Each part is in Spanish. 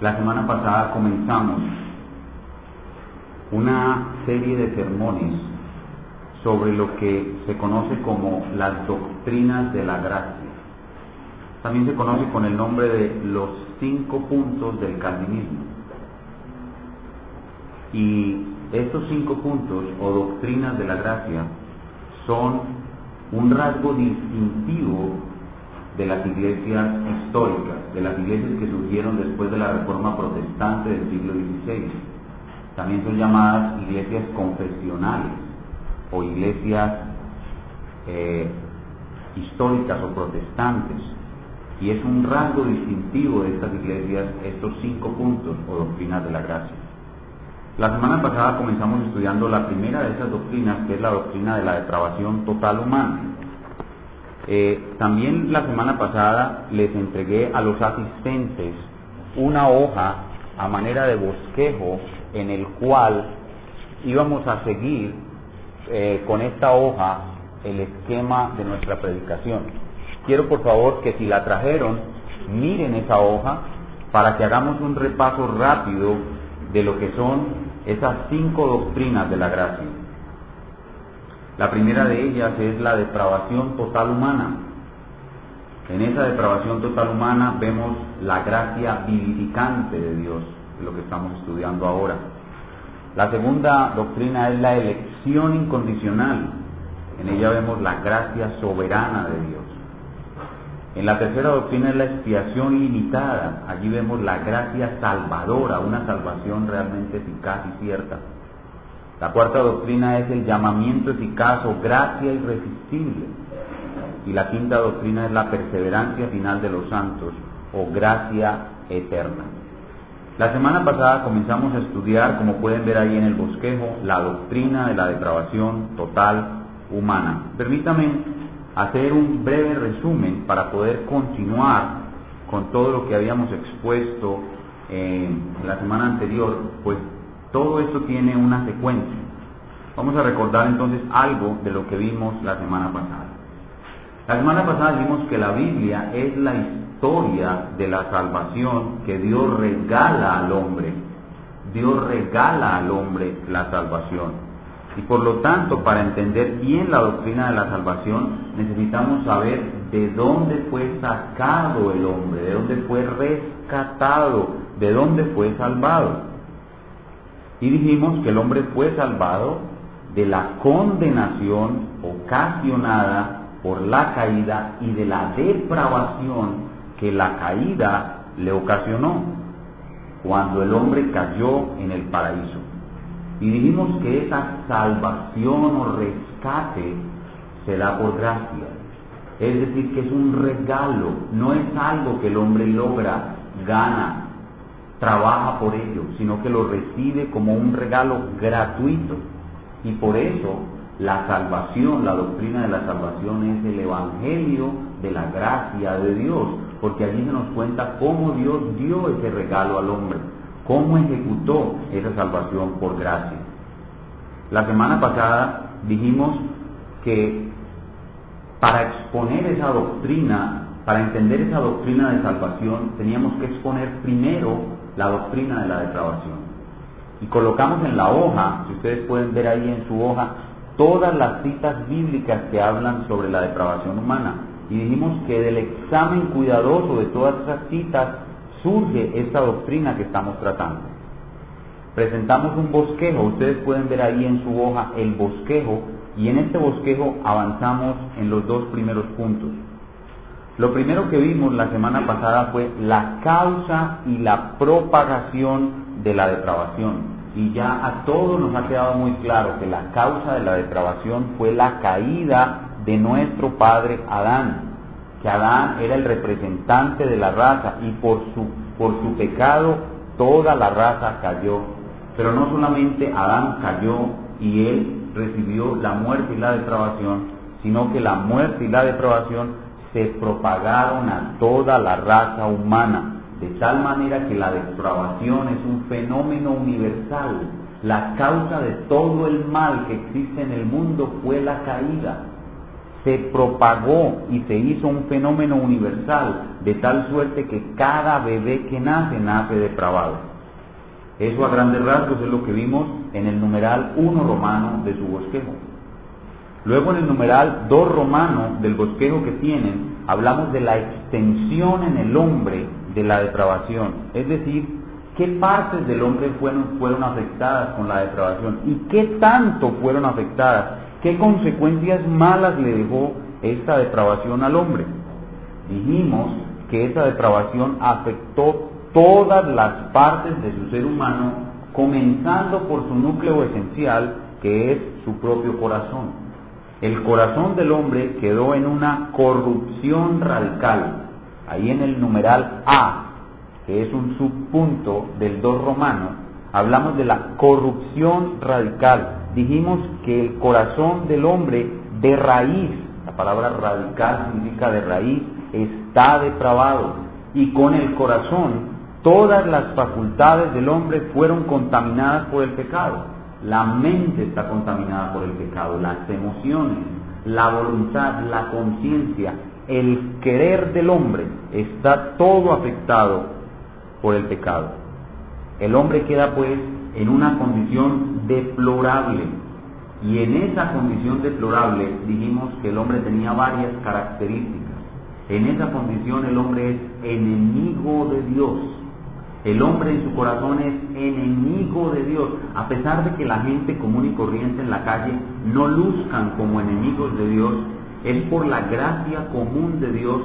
La semana pasada comenzamos una serie de sermones sobre lo que se conoce como las doctrinas de la gracia. También se conoce con el nombre de los cinco puntos del calvinismo. Y estos cinco puntos o doctrinas de la gracia son un rasgo distintivo de las iglesias históricas, de las iglesias que surgieron después de la reforma protestante del siglo XVI. También son llamadas iglesias confesionales o iglesias eh, históricas o protestantes. Y es un rasgo distintivo de estas iglesias estos cinco puntos o doctrinas de la gracia. La semana pasada comenzamos estudiando la primera de esas doctrinas, que es la doctrina de la depravación total humana. Eh, también la semana pasada les entregué a los asistentes una hoja a manera de bosquejo en el cual íbamos a seguir eh, con esta hoja el esquema de nuestra predicación. Quiero por favor que si la trajeron, miren esa hoja para que hagamos un repaso rápido de lo que son esas cinco doctrinas de la gracia. La primera de ellas es la depravación total humana. En esa depravación total humana vemos la gracia vivificante de Dios, lo que estamos estudiando ahora. La segunda doctrina es la elección incondicional. En ella vemos la gracia soberana de Dios. En la tercera doctrina es la expiación ilimitada. Allí vemos la gracia salvadora, una salvación realmente eficaz y cierta. La cuarta doctrina es el llamamiento eficaz o gracia irresistible. Y la quinta doctrina es la perseverancia final de los santos o gracia eterna. La semana pasada comenzamos a estudiar, como pueden ver ahí en el bosquejo, la doctrina de la depravación total humana. Permítame hacer un breve resumen para poder continuar con todo lo que habíamos expuesto en la semana anterior, pues todo esto tiene una secuencia. Vamos a recordar entonces algo de lo que vimos la semana pasada. La semana pasada vimos que la Biblia es la historia de la salvación que Dios regala al hombre. Dios regala al hombre la salvación. Y por lo tanto, para entender bien la doctrina de la salvación, necesitamos saber de dónde fue sacado el hombre, de dónde fue rescatado, de dónde fue salvado. Y dijimos que el hombre fue salvado de la condenación ocasionada por la caída y de la depravación que la caída le ocasionó cuando el hombre cayó en el paraíso. Y dijimos que esa salvación o rescate se da por gracia. Es decir, que es un regalo, no es algo que el hombre logra, gana, trabaja por ello, sino que lo recibe como un regalo gratuito. Y por eso la salvación, la doctrina de la salvación es el Evangelio de la gracia de Dios, porque allí se nos cuenta cómo Dios dio ese regalo al hombre cómo ejecutó esa salvación por gracia. La semana pasada dijimos que para exponer esa doctrina, para entender esa doctrina de salvación, teníamos que exponer primero la doctrina de la depravación. Y colocamos en la hoja, si ustedes pueden ver ahí en su hoja, todas las citas bíblicas que hablan sobre la depravación humana. Y dijimos que del examen cuidadoso de todas esas citas surge esta doctrina que estamos tratando. Presentamos un bosquejo, ustedes pueden ver ahí en su hoja el bosquejo y en este bosquejo avanzamos en los dos primeros puntos. Lo primero que vimos la semana pasada fue la causa y la propagación de la depravación. Y ya a todos nos ha quedado muy claro que la causa de la depravación fue la caída de nuestro padre Adán que Adán era el representante de la raza y por su, por su pecado toda la raza cayó. Pero no solamente Adán cayó y él recibió la muerte y la depravación, sino que la muerte y la depravación se propagaron a toda la raza humana, de tal manera que la depravación es un fenómeno universal. La causa de todo el mal que existe en el mundo fue la caída se propagó y se hizo un fenómeno universal, de tal suerte que cada bebé que nace nace depravado. Eso a grandes rasgos es lo que vimos en el numeral 1 romano de su bosquejo. Luego en el numeral 2 romano del bosquejo que tienen, hablamos de la extensión en el hombre de la depravación, es decir, qué partes del hombre fueron, fueron afectadas con la depravación y qué tanto fueron afectadas, qué consecuencias malas le dejó esta depravación al hombre. Dijimos que esa depravación afectó todas las partes de su ser humano, comenzando por su núcleo esencial, que es su propio corazón. El corazón del hombre quedó en una corrupción radical. Ahí en el numeral A que es un subpunto del 2 romano, hablamos de la corrupción radical. Dijimos que el corazón del hombre de raíz, la palabra radical significa de raíz, está depravado. Y con el corazón todas las facultades del hombre fueron contaminadas por el pecado. La mente está contaminada por el pecado, las emociones, la voluntad, la conciencia, el querer del hombre está todo afectado por el pecado. El hombre queda pues en una condición deplorable. Y en esa condición deplorable dijimos que el hombre tenía varias características. En esa condición el hombre es enemigo de Dios. El hombre en su corazón es enemigo de Dios. A pesar de que la gente común y corriente en la calle no luzcan como enemigos de Dios, es por la gracia común de Dios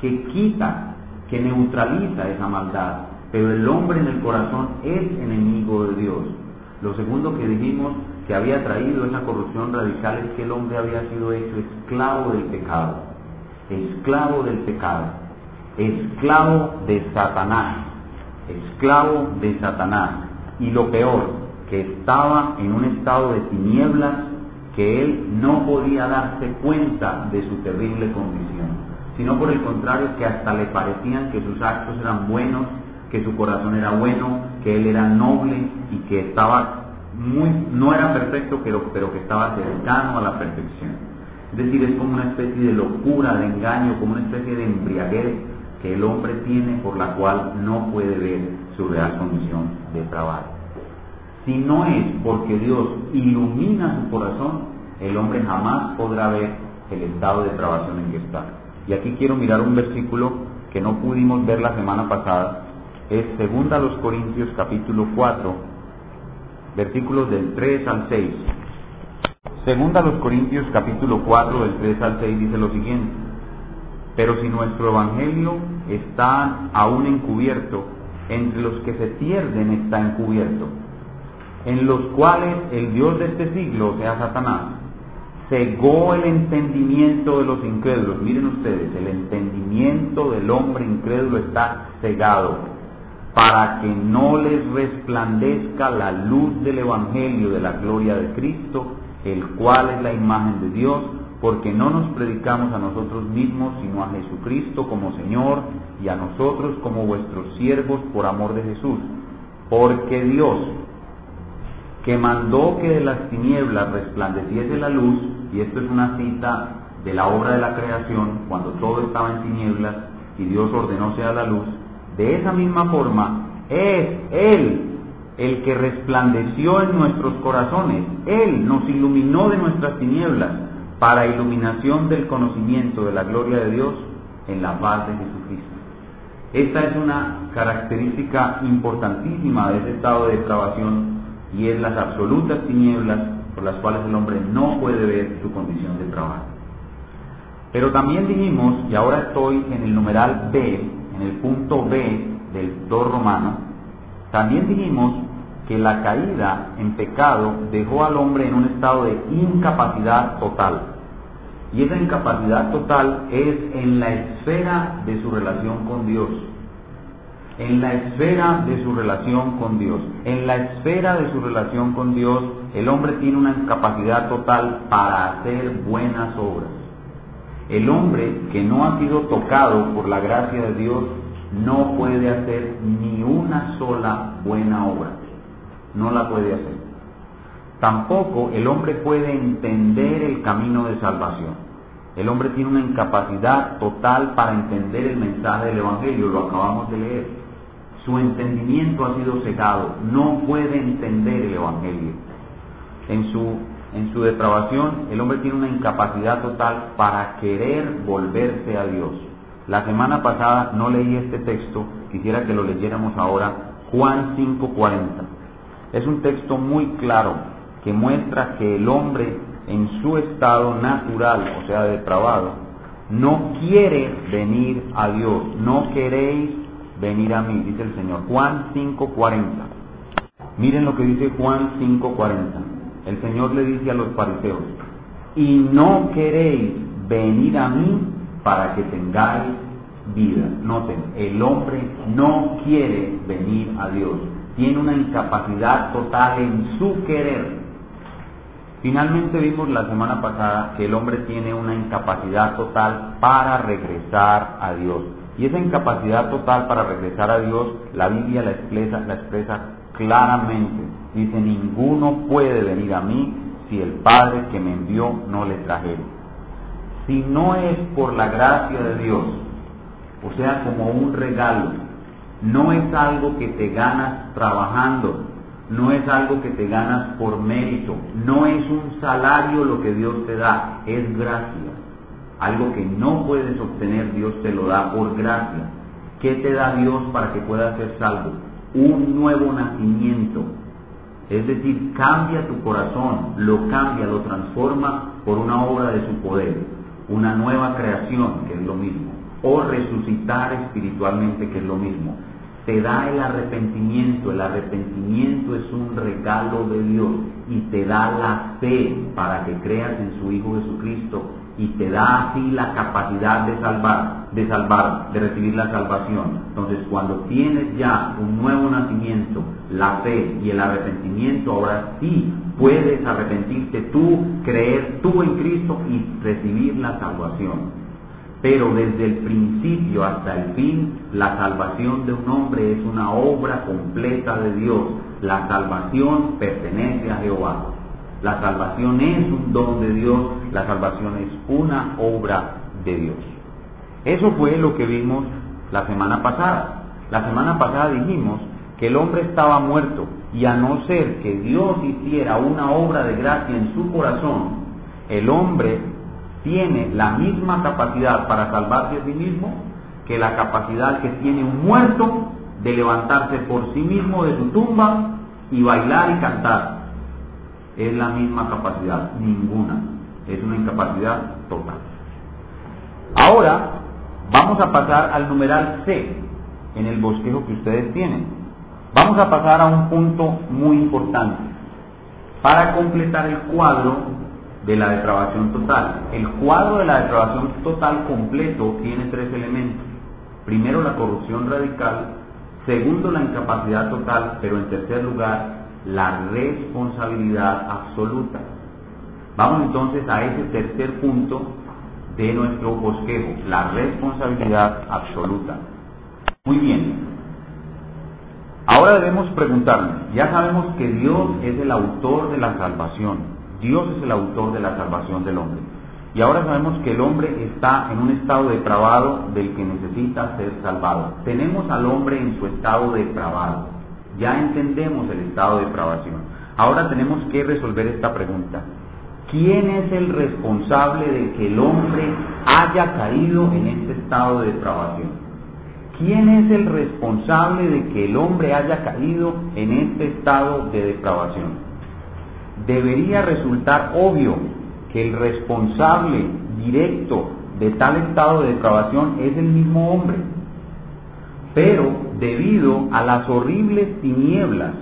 que quita, que neutraliza esa maldad, pero el hombre en el corazón es enemigo de Dios. Lo segundo que dijimos que había traído esa corrupción radical es que el hombre había sido hecho esclavo del pecado, esclavo del pecado, esclavo de Satanás, esclavo de Satanás. Y lo peor, que estaba en un estado de tinieblas que él no podía darse cuenta de su terrible condición, sino por el contrario que hasta le parecían que sus actos eran buenos que su corazón era bueno, que él era noble y que estaba muy, no era perfecto, pero, pero que estaba cercano a la perfección. Es decir, es como una especie de locura, de engaño, como una especie de embriaguez que el hombre tiene por la cual no puede ver su real condición de trabajo. Si no es porque Dios ilumina su corazón, el hombre jamás podrá ver el estado de trabación en que está. Y aquí quiero mirar un versículo que no pudimos ver la semana pasada, es segunda los Corintios capítulo 4, versículos del 3 al 6. Segunda los Corintios capítulo 4 del 3 al 6 dice lo siguiente, pero si nuestro evangelio está aún encubierto, entre los que se pierden está encubierto, en los cuales el Dios de este siglo, o sea Satanás, cegó el entendimiento de los incrédulos. Miren ustedes, el entendimiento del hombre incrédulo está cegado para que no les resplandezca la luz del Evangelio de la gloria de Cristo, el cual es la imagen de Dios, porque no nos predicamos a nosotros mismos, sino a Jesucristo como Señor y a nosotros como vuestros siervos por amor de Jesús. Porque Dios, que mandó que de las tinieblas resplandeciese la luz, y esto es una cita de la obra de la creación, cuando todo estaba en tinieblas y Dios ordenó sea la luz, de esa misma forma, es Él el que resplandeció en nuestros corazones. Él nos iluminó de nuestras tinieblas para iluminación del conocimiento de la gloria de Dios en la paz de Jesucristo. Esta es una característica importantísima de ese estado de depravación y es las absolutas tinieblas por las cuales el hombre no puede ver su condición de trabajo. Pero también dijimos, y ahora estoy en el numeral B, en el punto B del 2 romano, también dijimos que la caída en pecado dejó al hombre en un estado de incapacidad total. Y esa incapacidad total es en la esfera de su relación con Dios. En la esfera de su relación con Dios. En la esfera de su relación con Dios, el hombre tiene una incapacidad total para hacer buenas obras. El hombre que no ha sido tocado por la gracia de Dios no puede hacer ni una sola buena obra. No la puede Tampoco el hombre puede entender el camino de salvación. El hombre tiene una incapacidad total para entender el mensaje del Evangelio, lo acabamos de leer. Su entendimiento ha sido cegado, no puede entender el Evangelio. En su, en su depravación, el hombre tiene una incapacidad total para querer volverse a Dios. La semana pasada no leí este texto, quisiera que lo leyéramos ahora, Juan 5:40. Es un texto muy claro que muestra que el hombre en su estado natural, o sea, depravado, no quiere venir a Dios, no queréis venir a mí, dice el Señor. Juan 5:40. Miren lo que dice Juan 5:40. El Señor le dice a los fariseos, y no queréis venir a mí para que tengáis vida. Noten, el hombre no quiere venir a Dios, tiene una incapacidad total en su querer. Finalmente vimos la semana pasada que el hombre tiene una incapacidad total para regresar a Dios. Y esa incapacidad total para regresar a Dios, la Biblia la expresa, la expresa claramente. Dice, ninguno puede venir a mí si el Padre que me envió no le trajere. Si no es por la gracia de Dios, o sea, como un regalo, no es algo que te ganas trabajando, no es algo que te ganas por mérito, no es un salario lo que Dios te da, es gracia. Algo que no puedes obtener, Dios te lo da por gracia. ¿Qué te da Dios para que puedas ser salvo? Un nuevo nacimiento. Es decir, cambia tu corazón, lo cambia, lo transforma por una obra de su poder, una nueva creación, que es lo mismo, o resucitar espiritualmente, que es lo mismo te da el arrepentimiento. El arrepentimiento es un regalo de Dios y te da la fe para que creas en su Hijo Jesucristo y te da así la capacidad de salvar, de salvar, de recibir la salvación. Entonces, cuando tienes ya un nuevo nacimiento, la fe y el arrepentimiento, ahora sí puedes arrepentirte tú, creer tú en Cristo y recibir la salvación. Pero desde el principio hasta el fin, la salvación de un hombre es una obra completa de Dios. La salvación pertenece a Jehová. La salvación es un don de Dios, la salvación es una obra de Dios. Eso fue lo que vimos la semana pasada. La semana pasada dijimos que el hombre estaba muerto y a no ser que Dios hiciera una obra de gracia en su corazón, el hombre tiene la misma capacidad para salvarse a sí mismo que la capacidad que tiene un muerto de levantarse por sí mismo de su tumba y bailar y cantar. Es la misma capacidad, ninguna. Es una incapacidad total. Ahora vamos a pasar al numeral C en el bosquejo que ustedes tienen. Vamos a pasar a un punto muy importante. Para completar el cuadro de la depravación total. El cuadro de la depravación total completo tiene tres elementos. Primero, la corrupción radical. Segundo, la incapacidad total. Pero en tercer lugar, la responsabilidad absoluta. Vamos entonces a ese tercer punto de nuestro bosquejo, la responsabilidad absoluta. Muy bien. Ahora debemos preguntarnos, ya sabemos que Dios es el autor de la salvación, Dios es el autor de la salvación del hombre. Y ahora sabemos que el hombre está en un estado depravado del que necesita ser salvado. Tenemos al hombre en su estado depravado. Ya entendemos el estado de depravación. Ahora tenemos que resolver esta pregunta. ¿Quién es el responsable de que el hombre haya caído en este estado de depravación? ¿Quién es el responsable de que el hombre haya caído en este estado de depravación? Debería resultar obvio que el responsable directo de tal estado de depravación es el mismo hombre. Pero debido a las horribles tinieblas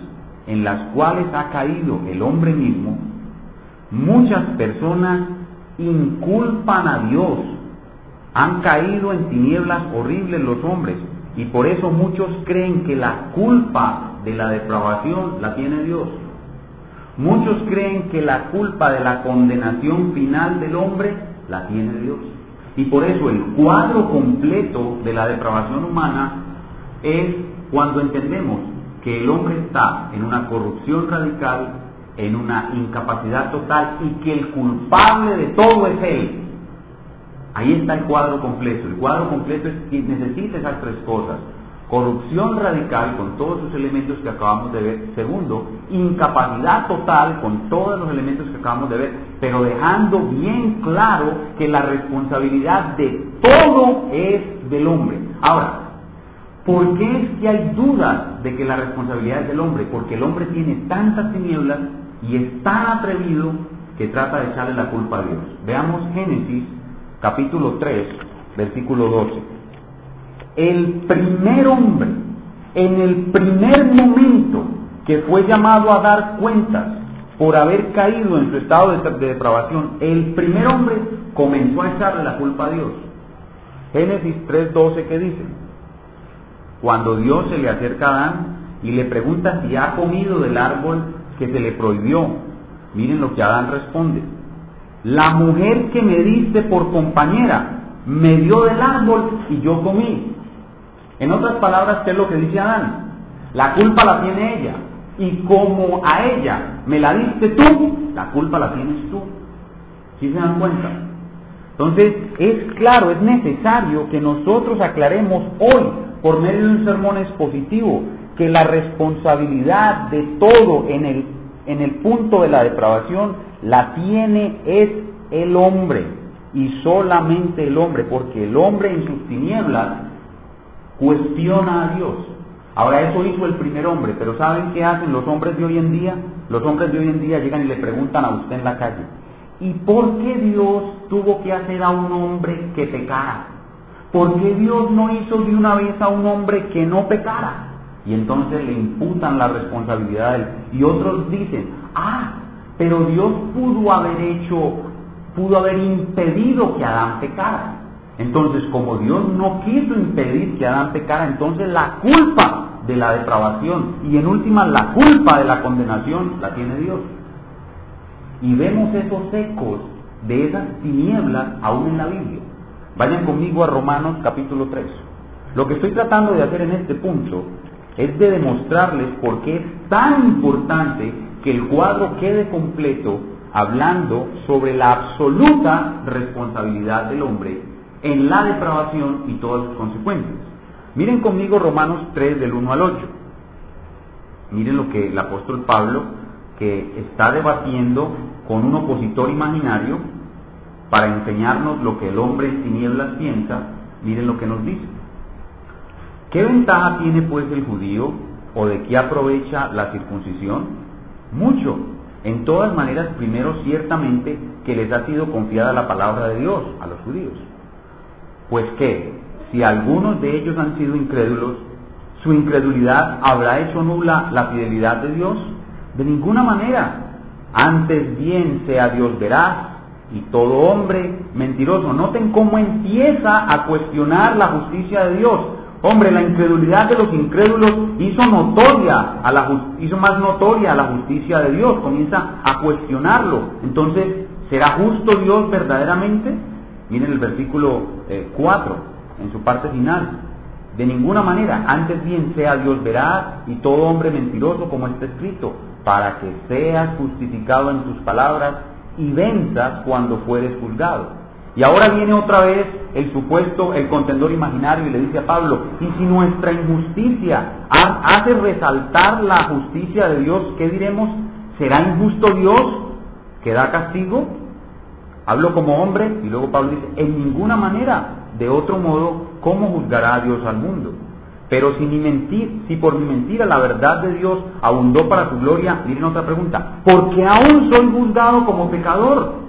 en las cuales ha caído el hombre mismo, muchas personas inculpan a Dios. Han caído en tinieblas horribles los hombres y por eso muchos creen que la culpa de la depravación la tiene Dios. Muchos creen que la culpa de la condenación final del hombre la tiene Dios. Y por eso el cuadro completo de la depravación humana es cuando entendemos que el hombre está en una corrupción radical, en una incapacidad total y que el culpable de todo es Él. Ahí está el cuadro completo. El cuadro completo es que necesita esas tres cosas. Corrupción radical con todos sus elementos que acabamos de ver. Segundo, incapacidad total con todos los elementos que acabamos de ver, pero dejando bien claro que la responsabilidad de todo es del hombre. Ahora, ¿por qué es que hay dudas de que la responsabilidad es del hombre? Porque el hombre tiene tantas tinieblas y es tan atrevido que trata de echarle la culpa a Dios. Veamos Génesis capítulo 3, versículo 12 el primer hombre, en el primer momento que fue llamado a dar cuentas por haber caído en su estado de, depravación, el primer hombre comenzó a echarle la culpa a Dios. Génesis 3:12 que dice, cuando Dios se le acerca a Adán y le pregunta si ha comido del árbol que se le prohibió, miren lo que Adán responde, la mujer que me diste por compañera me dio del árbol y yo comí. En otras palabras, ¿qué es lo que dice Adán? La culpa la tiene ella. Y como a ella me la diste tú, la culpa la tienes tú. ¿Sí se dan cuenta? Entonces, es claro, es necesario que nosotros aclaremos hoy, por medio de un sermón expositivo, que la responsabilidad de todo en el, en el punto de la depravación la tiene es el hombre y solamente el hombre, porque el hombre en sus tinieblas cuestiona a Dios. Ahora eso hizo el primer hombre, pero ¿saben qué hacen los hombres de hoy en día? Los hombres de hoy en día llegan y le preguntan a usted en la calle, ¿y por qué Dios tuvo que hacer a un hombre que pecara? ¿Por qué Dios no hizo de una vez a un hombre que no pecara? Y entonces le imputan la responsabilidad a él. Y otros dicen, ah, pero Dios pudo haber hecho, pudo haber impedido que Adán pecara. Entonces, como Dios no quiso impedir que Adán pecara, entonces la culpa de la depravación y en última la culpa de la condenación la tiene Dios. Y vemos esos ecos de esas tinieblas aún en la Biblia. Vayan conmigo a Romanos capítulo 3. Lo que estoy tratando de hacer en este punto es de demostrarles por qué es tan importante que el cuadro quede completo hablando sobre la absoluta responsabilidad del hombre en la depravación y todas sus consecuencias. Miren conmigo Romanos 3 del 1 al 8. Miren lo que el apóstol Pablo, que está debatiendo con un opositor imaginario para enseñarnos lo que el hombre en tinieblas piensa, miren lo que nos dice. ¿Qué ventaja tiene pues el judío o de qué aprovecha la circuncisión? Mucho. En todas maneras, primero ciertamente que les ha sido confiada la palabra de Dios a los judíos pues que, si algunos de ellos han sido incrédulos, su incredulidad habrá hecho nula la fidelidad de Dios? De ninguna manera. Antes bien sea Dios veraz y todo hombre mentiroso. Noten cómo empieza a cuestionar la justicia de Dios. Hombre, la incredulidad de los incrédulos hizo notoria a la hizo más notoria la justicia de Dios, comienza a cuestionarlo. Entonces, ¿será justo Dios verdaderamente? Miren el versículo 4, eh, en su parte final. De ninguna manera, antes bien sea Dios veraz y todo hombre mentiroso, como está escrito, para que seas justificado en tus palabras y venzas cuando fueres juzgado. Y ahora viene otra vez el supuesto, el contendor imaginario y le dice a Pablo, y si nuestra injusticia hace resaltar la justicia de Dios, ¿qué diremos? ¿Será injusto Dios que da castigo? Hablo como hombre y luego Pablo dice, en ninguna manera, de otro modo, ¿cómo juzgará Dios al mundo? Pero si, mi mentir, si por mi mentira la verdad de Dios abundó para su gloria, miren otra pregunta, ¿por qué aún soy juzgado como pecador?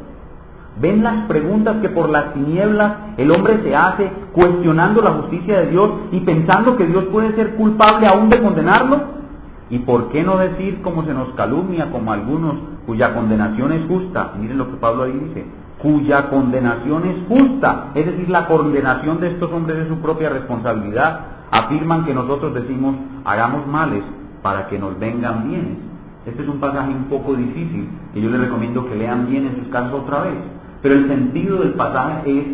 ¿Ven las preguntas que por las tinieblas el hombre se hace cuestionando la justicia de Dios y pensando que Dios puede ser culpable aún de condenarlo? ¿Y por qué no decir como se nos calumnia, como algunos, cuya condenación es justa? Miren lo que Pablo ahí dice, cuya condenación es justa, es decir, la condenación de estos hombres es su propia responsabilidad, afirman que nosotros decimos hagamos males para que nos vengan bienes. Este es un pasaje un poco difícil que yo les recomiendo que lean bien en sus casas otra vez. Pero el sentido del pasaje es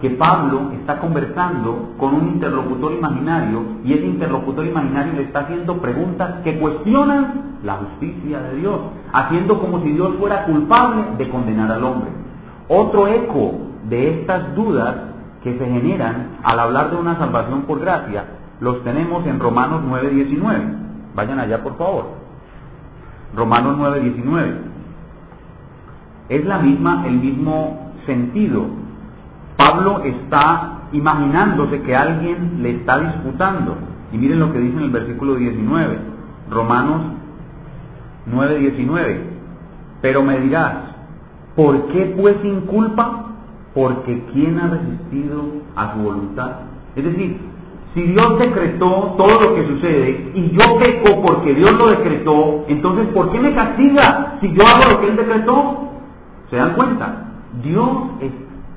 que Pablo está conversando con un interlocutor imaginario y ese interlocutor imaginario le está haciendo preguntas que cuestionan la justicia de Dios, haciendo como si Dios fuera culpable de condenar al hombre. Otro eco de estas dudas que se generan al hablar de una salvación por gracia, los tenemos en Romanos 9:19. Vayan allá, por favor. Romanos 9:19. Es la misma, el mismo sentido. Pablo está imaginándose que alguien le está disputando. Y miren lo que dice en el versículo 19, Romanos 9:19. Pero me dirás, ¿por qué pues sin culpa? Porque ¿quién ha resistido a su voluntad? Es decir, si Dios decretó todo lo que sucede y yo peco porque Dios lo decretó, entonces ¿por qué me castiga si yo hago lo que Él decretó? ¿Se dan cuenta? Dios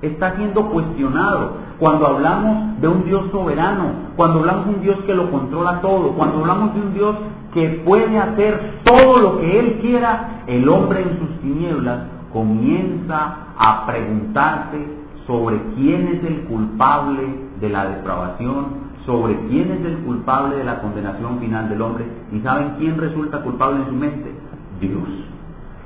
está siendo cuestionado cuando hablamos de un Dios soberano, cuando hablamos de un Dios que lo controla todo, cuando hablamos de un Dios que puede hacer todo lo que Él quiera, el hombre en sus tinieblas comienza a preguntarse sobre quién es el culpable de la depravación, sobre quién es el culpable de la condenación final del hombre. ¿Y saben quién resulta culpable en su mente? Dios.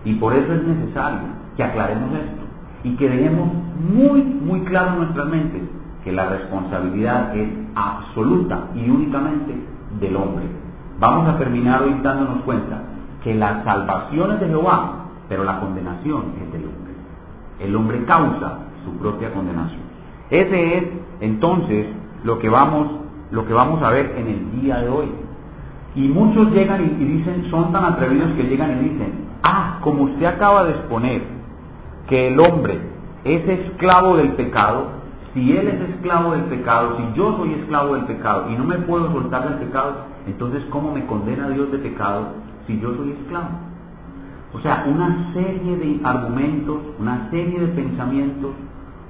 Y por eso es necesario que aclaremos esto y que dejemos muy, muy claro en nuestras mentes que la responsabilidad es absoluta y únicamente del hombre. Vamos a terminar hoy dándonos cuenta que la salvación es de Jehová, pero la condenación es del hombre. El hombre causa su propia condenación. Ese es entonces lo que vamos, lo que vamos a ver en el día de hoy. Y muchos llegan y, y dicen, son tan atrevidos que llegan y dicen, ah, como usted acaba de exponer que el hombre es esclavo del pecado, si él es esclavo del pecado, si yo soy esclavo del pecado y no me puedo soltar del pecado, entonces ¿cómo me condena Dios de pecado si yo soy esclavo? O sea, una serie de argumentos, una serie de pensamientos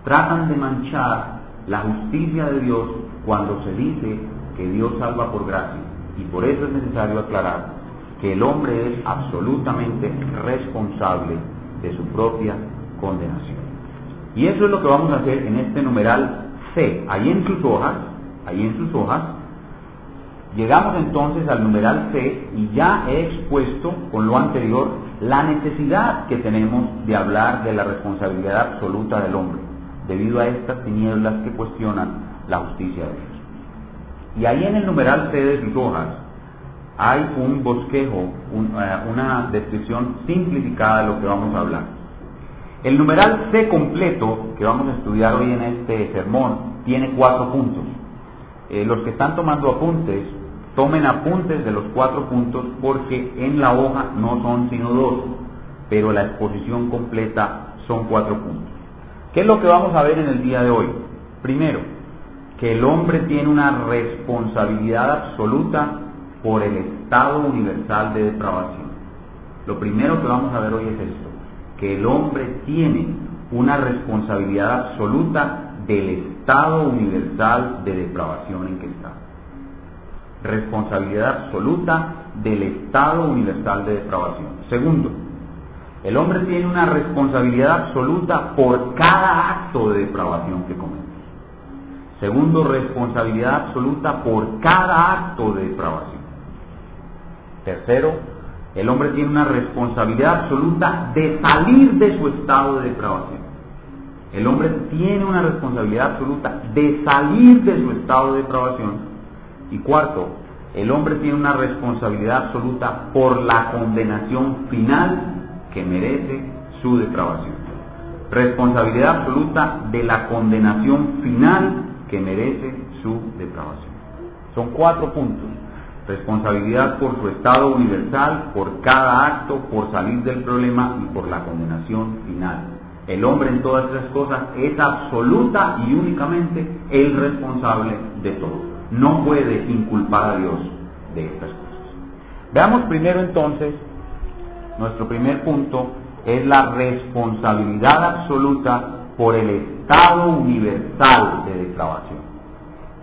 tratan de manchar la justicia de Dios cuando se dice que Dios salva por gracia. Y por eso es necesario aclarar que el hombre es absolutamente responsable de su propia condenación. Y eso es lo que vamos a hacer en este numeral C. Ahí en sus hojas, ahí en sus hojas, llegamos entonces al numeral C y ya he expuesto con lo anterior la necesidad que tenemos de hablar de la responsabilidad absoluta del hombre, debido a estas tinieblas que cuestionan la justicia de Dios. Y ahí en el numeral C de sus hojas hay un bosquejo, eh, una descripción simplificada de lo que vamos a hablar. El numeral C completo que vamos a estudiar hoy en este sermón tiene cuatro puntos. Eh, los que están tomando apuntes, tomen apuntes de los cuatro puntos porque en la hoja no son sino dos, pero la exposición completa son cuatro puntos. ¿Qué es lo que vamos a ver en el día de hoy? Primero, que el hombre tiene una responsabilidad absoluta por el estado universal de depravación. Lo primero que vamos a ver hoy es esto que el hombre tiene una responsabilidad absoluta del estado universal de depravación en que. Responsabilidad absoluta del estado universal de depravación. Segundo, el hombre tiene una responsabilidad absoluta por cada acto de depravación que comete. Segundo, responsabilidad absoluta por cada acto de depravación. Tercero, el hombre tiene una responsabilidad absoluta de salir de su estado de depravación. El hombre tiene una responsabilidad absoluta de salir de su estado de depravación. Y cuarto, el hombre tiene una responsabilidad absoluta por la condenación final que merece su depravación. Responsabilidad absoluta de la condenación final que merece su depravación. Son cuatro puntos responsabilidad por su estado universal, por cada acto, por salir del problema y por la condenación final. El hombre en todas esas cosas es absoluta y únicamente el responsable de todo. No puede inculpar a Dios de estas cosas. Veamos primero entonces, nuestro primer punto es la responsabilidad absoluta por el estado universal de depravación.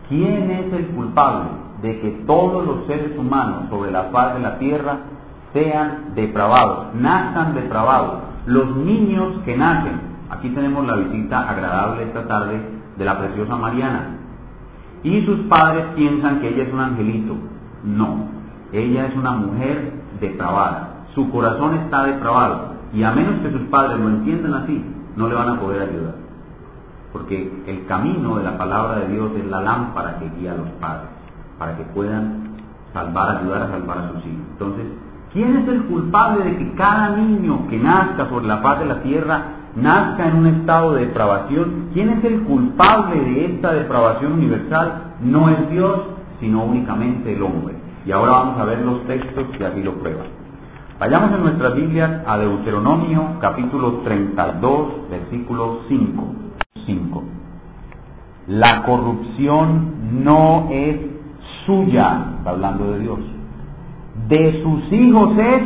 ¿Quién es el culpable? de que todos los seres humanos sobre la faz de la tierra sean depravados, nazcan depravados. Los niños que nacen, aquí tenemos la visita agradable esta tarde de la preciosa Mariana, y sus padres piensan que ella es un angelito. No, ella es una mujer depravada, su corazón está depravado, y a menos que sus padres lo entiendan así, no le van a poder ayudar. porque el camino de la palabra de Dios es la lámpara que guía a los padres, para que puedan salvar, ayudar a salvar a sus hijos. Entonces, ¿quién es el culpable de que cada niño que nazca sobre la faz de la tierra nazca en un estado de depravación? ¿Quién es el culpable de esta depravación universal? No es Dios, sino únicamente el hombre. Y ahora vamos a ver los textos que así lo prueban. Vayamos en nuestras Biblias a Deuteronomio capítulo 32, versículo 5. 5. La corrupción no es suya, hablando de Dios. De sus hijos es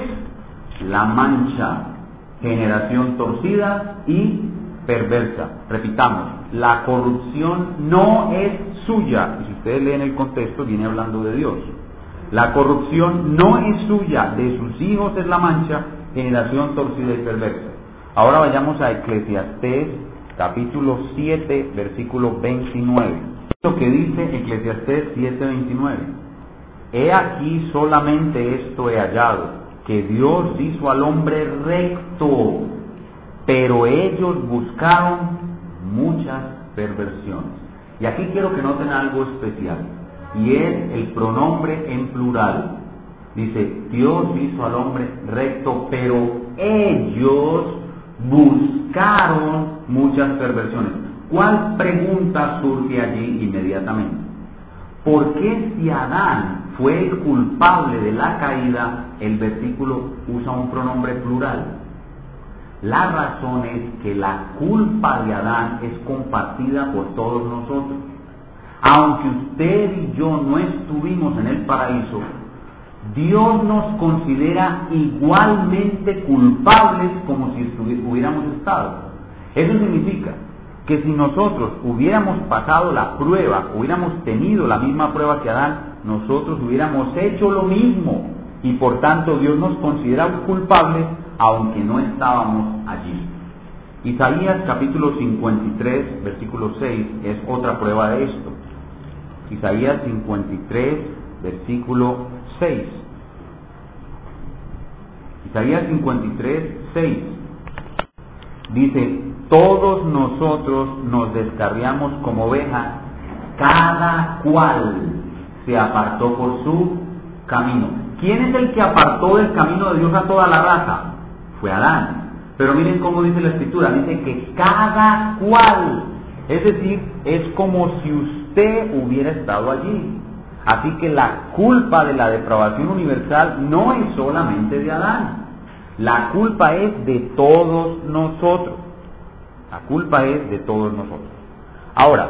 la mancha, generación torcida y perversa. Repitamos, la corrupción no es suya. Y si ustedes leen el contexto, viene hablando de Dios. La corrupción no es suya, de sus hijos es la mancha, generación torcida y perversa. Ahora vayamos a Eclesiastés capítulo 7, versículo 29. Lo que dice Eclesiastés 7, 29. He aquí solamente esto he hallado, que Dios hizo al hombre recto, pero ellos buscaron muchas perversiones. Y aquí quiero que noten algo especial, y es el pronombre en plural. Dice, Dios hizo al hombre recto, pero ellos buscaron muchas perversiones. ¿Cuál pregunta surge allí inmediatamente? ¿Por qué si Adán fue el culpable de la caída, el versículo usa un pronombre plural? La razón es que la culpa de Adán es compartida por todos nosotros. Aunque usted y yo no estuvimos en el paraíso, Dios nos considera igualmente culpables como si hubiéramos estado. Eso significa que si nosotros hubiéramos pasado la prueba, hubiéramos tenido la misma prueba que Adán, nosotros hubiéramos hecho lo mismo y por tanto Dios nos considera culpables aunque no estábamos allí. Isaías capítulo 53, versículo 6 es otra prueba de esto. Isaías 53, versículo 6. Isaías 53, 6. Dice, todos nosotros nos descarriamos como ovejas, cada cual se apartó por su camino. ¿Quién es el que apartó del camino de Dios a toda la raza? Fue Adán. Pero miren cómo dice la escritura, dice que cada cual, es decir, es como si usted hubiera estado allí. Así que la culpa de la depravación universal no es solamente de Adán, la culpa es de todos nosotros. La culpa es de todos nosotros. Ahora,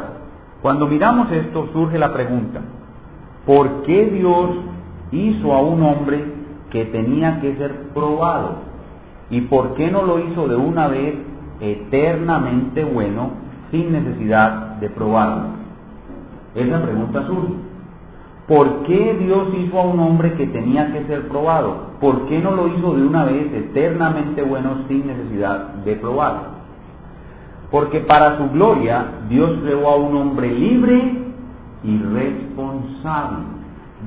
cuando miramos esto surge la pregunta, ¿por qué Dios hizo a un hombre que tenía que ser probado? ¿Y por qué no lo hizo de una vez eternamente bueno sin necesidad de probarlo? Esa pregunta surge. ¿Por qué Dios hizo a un hombre que tenía que ser probado? ¿Por qué no lo hizo de una vez eternamente bueno sin necesidad de probarlo? Porque para su gloria Dios creó a un hombre libre y responsable.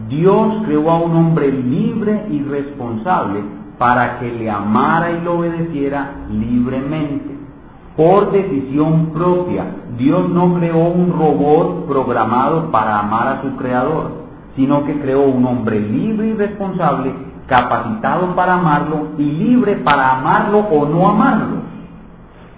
Dios creó a un hombre libre y responsable para que le amara y lo obedeciera libremente, por decisión propia. Dios no creó un robot programado para amar a su creador, sino que creó un hombre libre y responsable, capacitado para amarlo y libre para amarlo o no amarlo.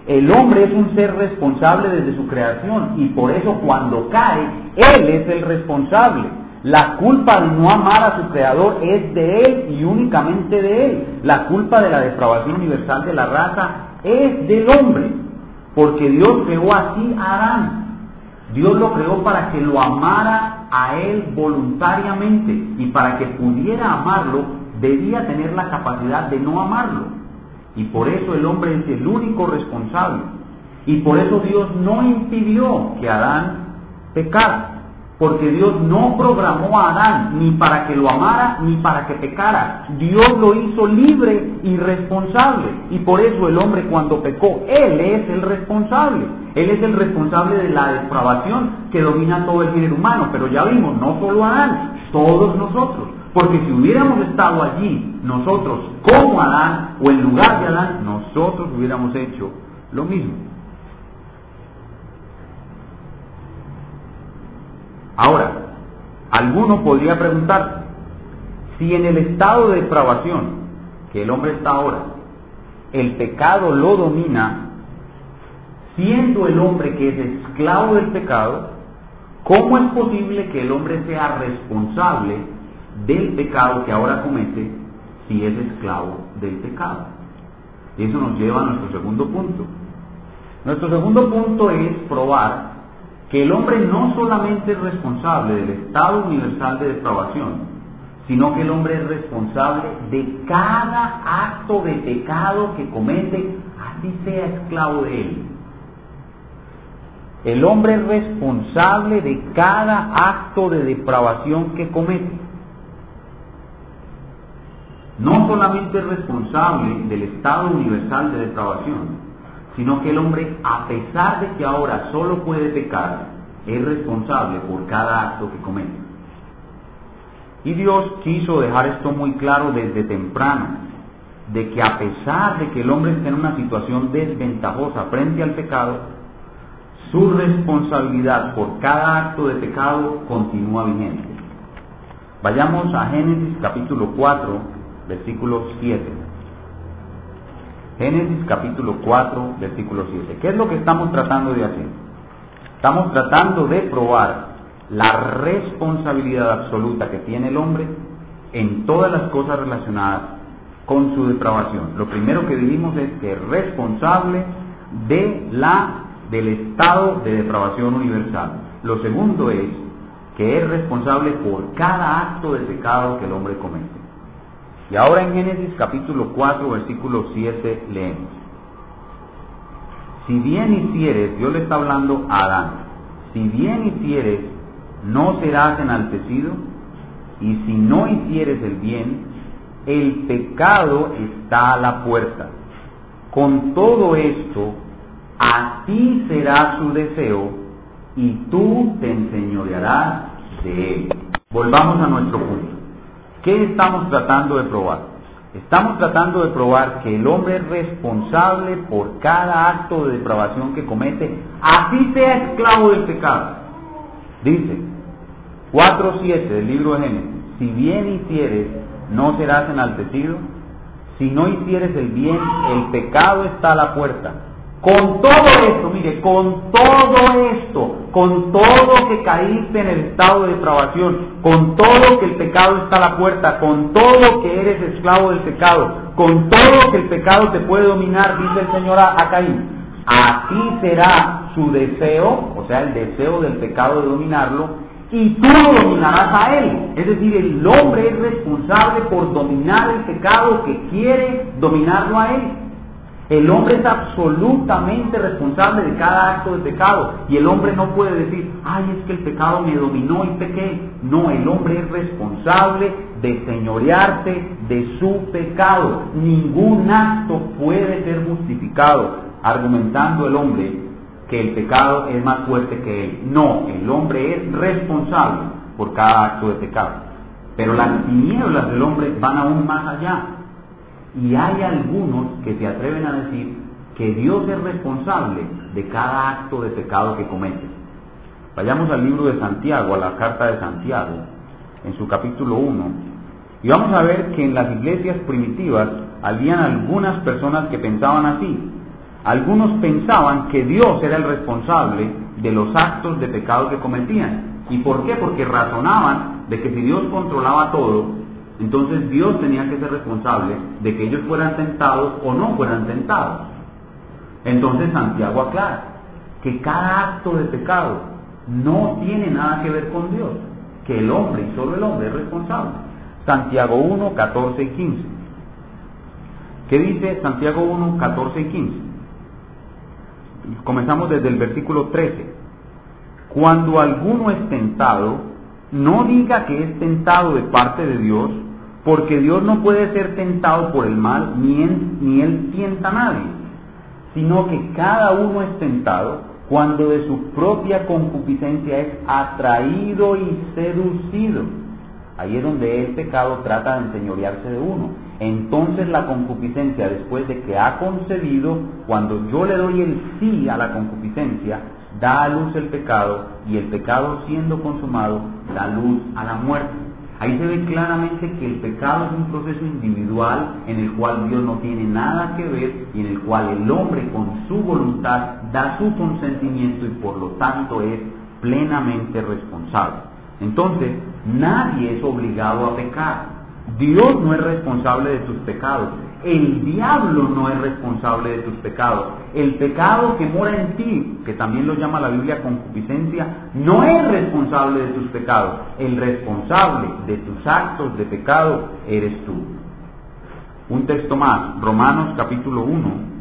El hombre es un ser responsable desde su creación y por eso cuando cae, él es el responsable. La culpa de no amar a su creador es de él y únicamente de él. La culpa de la depravación universal de la raza es del hombre, porque Dios creó así a Adán. Dios lo creó para que lo amara a él voluntariamente y para que pudiera amarlo debía tener la capacidad de no amarlo. Y por eso el hombre es el único responsable. Y por eso Dios no impidió que Adán pecara porque Dios no programó a Adán ni para que lo amara ni para que pecara. Dios lo hizo libre y responsable. Y por eso el hombre cuando pecó, Él es el responsable. Él es el responsable de la depravación que domina todo el género humano. Pero ya vimos, no solo Adán, todos nosotros. Porque si hubiéramos estado allí, nosotros como Adán, o en lugar de Adán, nosotros hubiéramos hecho lo mismo. Ahora, alguno podría preguntarse, si en el estado de depravación que el hombre está ahora, el pecado lo domina, siendo el hombre que es esclavo del pecado, ¿cómo es posible que el hombre sea responsable del pecado que ahora comete si es esclavo del pecado? Eso nos lleva a nuestro segundo punto. Nuestro segundo punto es probar que el hombre no solamente es responsable del estado universal de depravación, sino que el hombre es responsable de cada acto de pecado que comete, así sea esclavo de él. El hombre es responsable de cada acto de depravación que comete. No solamente es responsable del estado universal de depravación, sino que el hombre, a pesar de que ahora solo puede pecar, es responsable por cada acto que comete. Y Dios quiso dejar esto muy claro desde temprano, de que a pesar de que el hombre esté en una situación desventajosa frente al pecado, su responsabilidad por cada acto de pecado continúa vigente. Vayamos a Génesis capítulo 4, versículo 7. Génesis capítulo 4, versículo 7. ¿Qué es lo que estamos tratando de hacer? Estamos tratando de probar la responsabilidad absoluta que tiene el hombre en todas las cosas relacionadas con su depravación. Lo primero que dijimos es que es responsable de la, del estado de depravación universal. Lo segundo es que es responsable por cada acto de pecado que el hombre comete. Y ahora en Génesis capítulo 4, versículo 7 leemos. Si bien hicieres, Dios le está hablando a Adán, si bien hicieres no serás enaltecido, y si no hicieres el bien, el pecado está a la puerta. Con todo esto, a ti será su deseo, y tú te enseñorearás de él. Volvamos a nuestro punto. ¿Qué estamos tratando de probar? Estamos tratando de probar que el hombre es responsable por cada acto de depravación que comete, así sea esclavo del pecado. Dice, 4.7 del libro de Génesis, si bien hicieres, no serás enaltecido, si no hicieres el bien, el pecado está a la puerta. Con todo esto, mire, con todo esto, con todo que caíste en el estado de depravación, con todo que el pecado está a la puerta, con todo que eres esclavo del pecado, con todo que el pecado te puede dominar, dice el Señor a, a Caín, así será su deseo, o sea, el deseo del pecado de dominarlo, y tú lo dominarás a él. Es decir, el hombre es responsable por dominar el pecado que quiere dominarlo a él. El hombre es absolutamente responsable de cada acto de pecado y el hombre no puede decir, ay, es que el pecado me dominó y pequé. No, el hombre es responsable de señorearse de su pecado. Ningún acto puede ser justificado argumentando el hombre que el pecado es más fuerte que él. No, el hombre es responsable por cada acto de pecado. Pero las tinieblas del hombre van aún más allá. Y hay algunos que se atreven a decir que Dios es responsable de cada acto de pecado que comete. Vayamos al libro de Santiago, a la carta de Santiago, en su capítulo 1, y vamos a ver que en las iglesias primitivas habían algunas personas que pensaban así, algunos pensaban que Dios era el responsable de los actos de pecado que cometían. ¿Y por qué? Porque razonaban de que si Dios controlaba todo, entonces Dios tenía que ser responsable de que ellos fueran tentados o no fueran tentados. Entonces Santiago aclara que cada acto de pecado no tiene nada que ver con Dios, que el hombre y solo el hombre es responsable. Santiago 1, 14 y 15. ¿Qué dice Santiago 1, 14 y 15? Comenzamos desde el versículo 13. Cuando alguno es tentado, no diga que es tentado de parte de Dios, porque Dios no puede ser tentado por el mal, ni ni él tienta a nadie, sino que cada uno es tentado cuando de su propia concupiscencia es atraído y seducido. Ahí es donde el pecado trata de enseñorearse de uno entonces la concupiscencia, después de que ha concebido, cuando yo le doy el sí a la concupiscencia, da a luz el pecado y el pecado siendo consumado da luz a la muerte. Ahí se ve claramente que el pecado es un proceso individual en el cual Dios no tiene nada que ver y en el cual el hombre con su voluntad da su consentimiento y por lo tanto es plenamente responsable. Entonces, nadie es obligado a pecar. Dios no es responsable de tus pecados. El diablo no es responsable de tus pecados. El pecado que mora en ti, que también lo llama la Biblia concupiscencia, no es responsable de tus pecados. El responsable de tus actos de pecado eres tú. Un texto más, Romanos capítulo 1.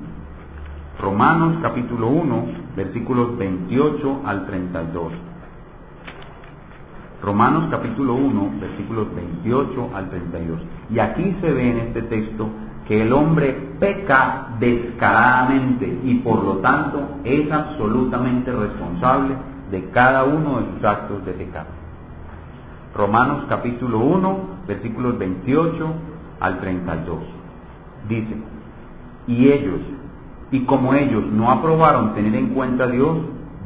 Romanos capítulo 1, versículos 28 al 32. Romanos capítulo 1, versículos 28 al 32. Y aquí se ve en este texto que el hombre peca descaradamente y por lo tanto es absolutamente responsable de cada uno de sus actos de pecado. Romanos capítulo 1, versículos 28 al 32. Dice, y ellos, y como ellos no aprobaron tener en cuenta a Dios,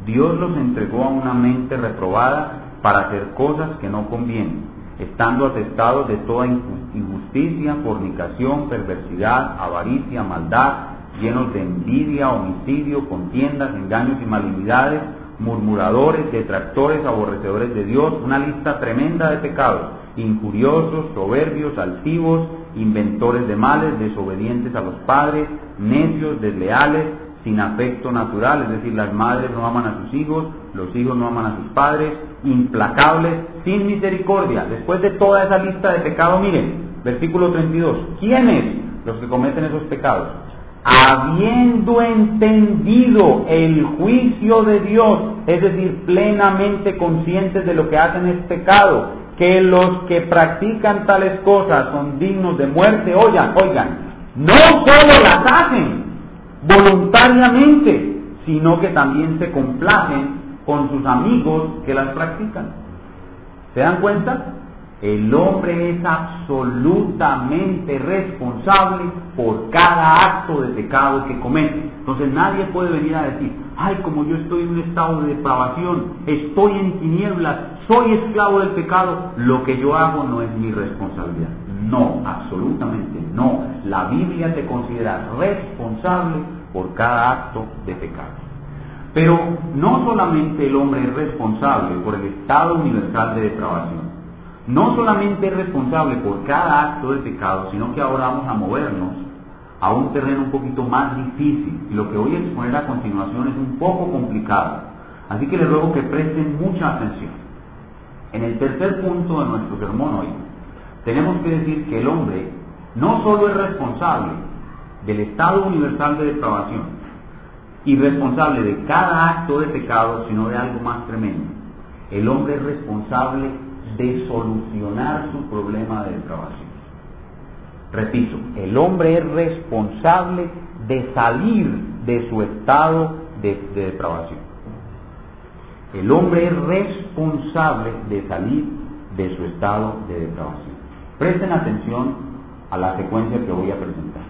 Dios los entregó a una mente reprobada para hacer cosas que no convienen estando atestados de toda injusticia, fornicación, perversidad, avaricia, maldad, llenos de envidia, homicidio, contiendas, engaños y malignidades, murmuradores, detractores, aborrecedores de Dios, una lista tremenda de pecados, injuriosos, soberbios, altivos, inventores de males, desobedientes a los padres, necios, desleales, sin afecto natural, es decir, las madres no aman a sus hijos, los hijos no aman a sus padres, implacables, sin misericordia. Después de toda esa lista de pecados, miren, versículo 32, ¿quiénes los que cometen esos pecados? Habiendo entendido el juicio de Dios, es decir, plenamente conscientes de lo que hacen es pecado, que los que practican tales cosas son dignos de muerte, oigan, oigan, no solo las hacen, voluntariamente, sino que también se complacen con sus amigos que las practican. ¿Se dan cuenta? El hombre es absolutamente responsable por cada acto de pecado que comete. Entonces nadie puede venir a decir, ay, como yo estoy en un estado de depravación, estoy en tinieblas, soy esclavo del pecado, lo que yo hago no es mi responsabilidad. No, absolutamente no. La Biblia te considera responsable por cada acto de pecado. Pero no solamente el hombre es responsable por el estado universal de depravación, no solamente es responsable por cada acto de pecado, sino que ahora vamos a movernos a un terreno un poquito más difícil. Y lo que voy a exponer a continuación es un poco complicado. Así que les ruego que presten mucha atención. En el tercer punto de nuestro sermón hoy, tenemos que decir que el hombre no solo es responsable del estado universal de depravación y responsable de cada acto de pecado, sino de algo más tremendo. El hombre es responsable de solucionar su problema de depravación. Repito, el hombre es responsable de salir de su estado de, de depravación. El hombre es responsable de salir de su estado de depravación. Presten atención a la secuencia que voy a presentar.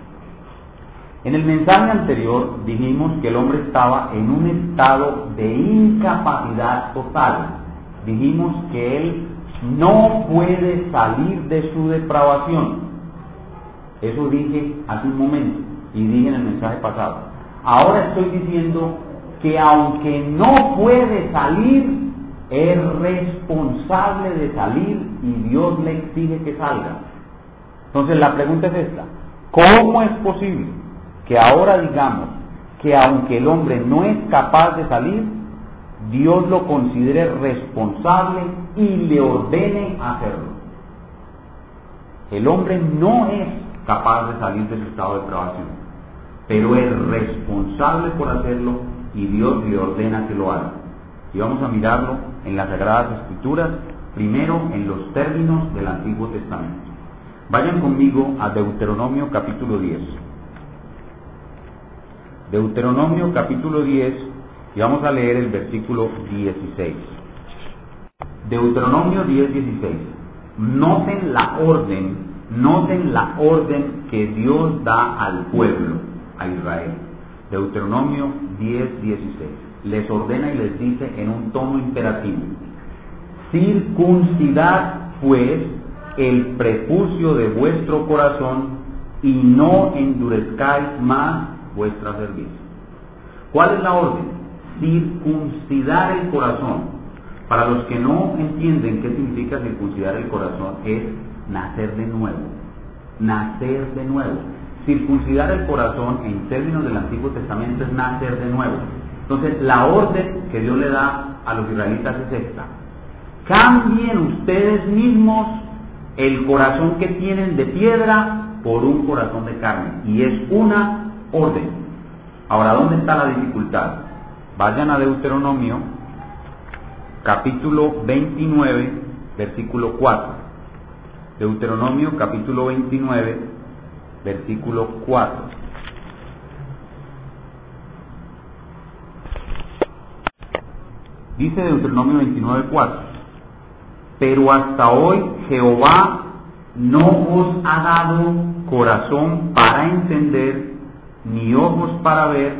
En el mensaje anterior dijimos que el hombre estaba en un estado de incapacidad total. Dijimos que él no puede salir de su depravación. Eso dije hace un momento y dije en el mensaje pasado. Ahora estoy diciendo que aunque no puede salir, es responsable de salir y Dios le exige que salga. Entonces la pregunta es esta, ¿cómo es posible que ahora digamos que aunque el hombre no es capaz de salir, Dios lo considere responsable y le ordene hacerlo? El hombre no es capaz de salir de su estado de depravación, pero es responsable por hacerlo y Dios le ordena que lo haga. Y vamos a mirarlo en las Sagradas Escrituras, primero en los términos del Antiguo Testamento. Vayan conmigo a Deuteronomio capítulo 10. Deuteronomio capítulo 10 y vamos a leer el versículo 16. Deuteronomio 10, 16. Noten la orden, noten la orden que Dios da al pueblo, a Israel. Deuteronomio 10, 16. Les ordena y les dice en un tono imperativo, circuncidad pues el prepucio de vuestro corazón y no endurezcáis más vuestra cerviz. ¿Cuál es la orden? Circuncidar el corazón. Para los que no entienden qué significa circuncidar el corazón, es nacer de nuevo. Nacer de nuevo. Circuncidar el corazón, en términos del Antiguo Testamento, es nacer de nuevo. Entonces, la orden que Dios le da a los israelitas es esta. Cambien ustedes mismos el corazón que tienen de piedra por un corazón de carne. Y es una orden. Ahora, ¿dónde está la dificultad? Vayan a Deuteronomio, capítulo 29, versículo 4. Deuteronomio, capítulo 29, versículo 4. Dice Deuteronomio 29, 4. Pero hasta hoy Jehová no os ha dado corazón para entender, ni ojos para ver,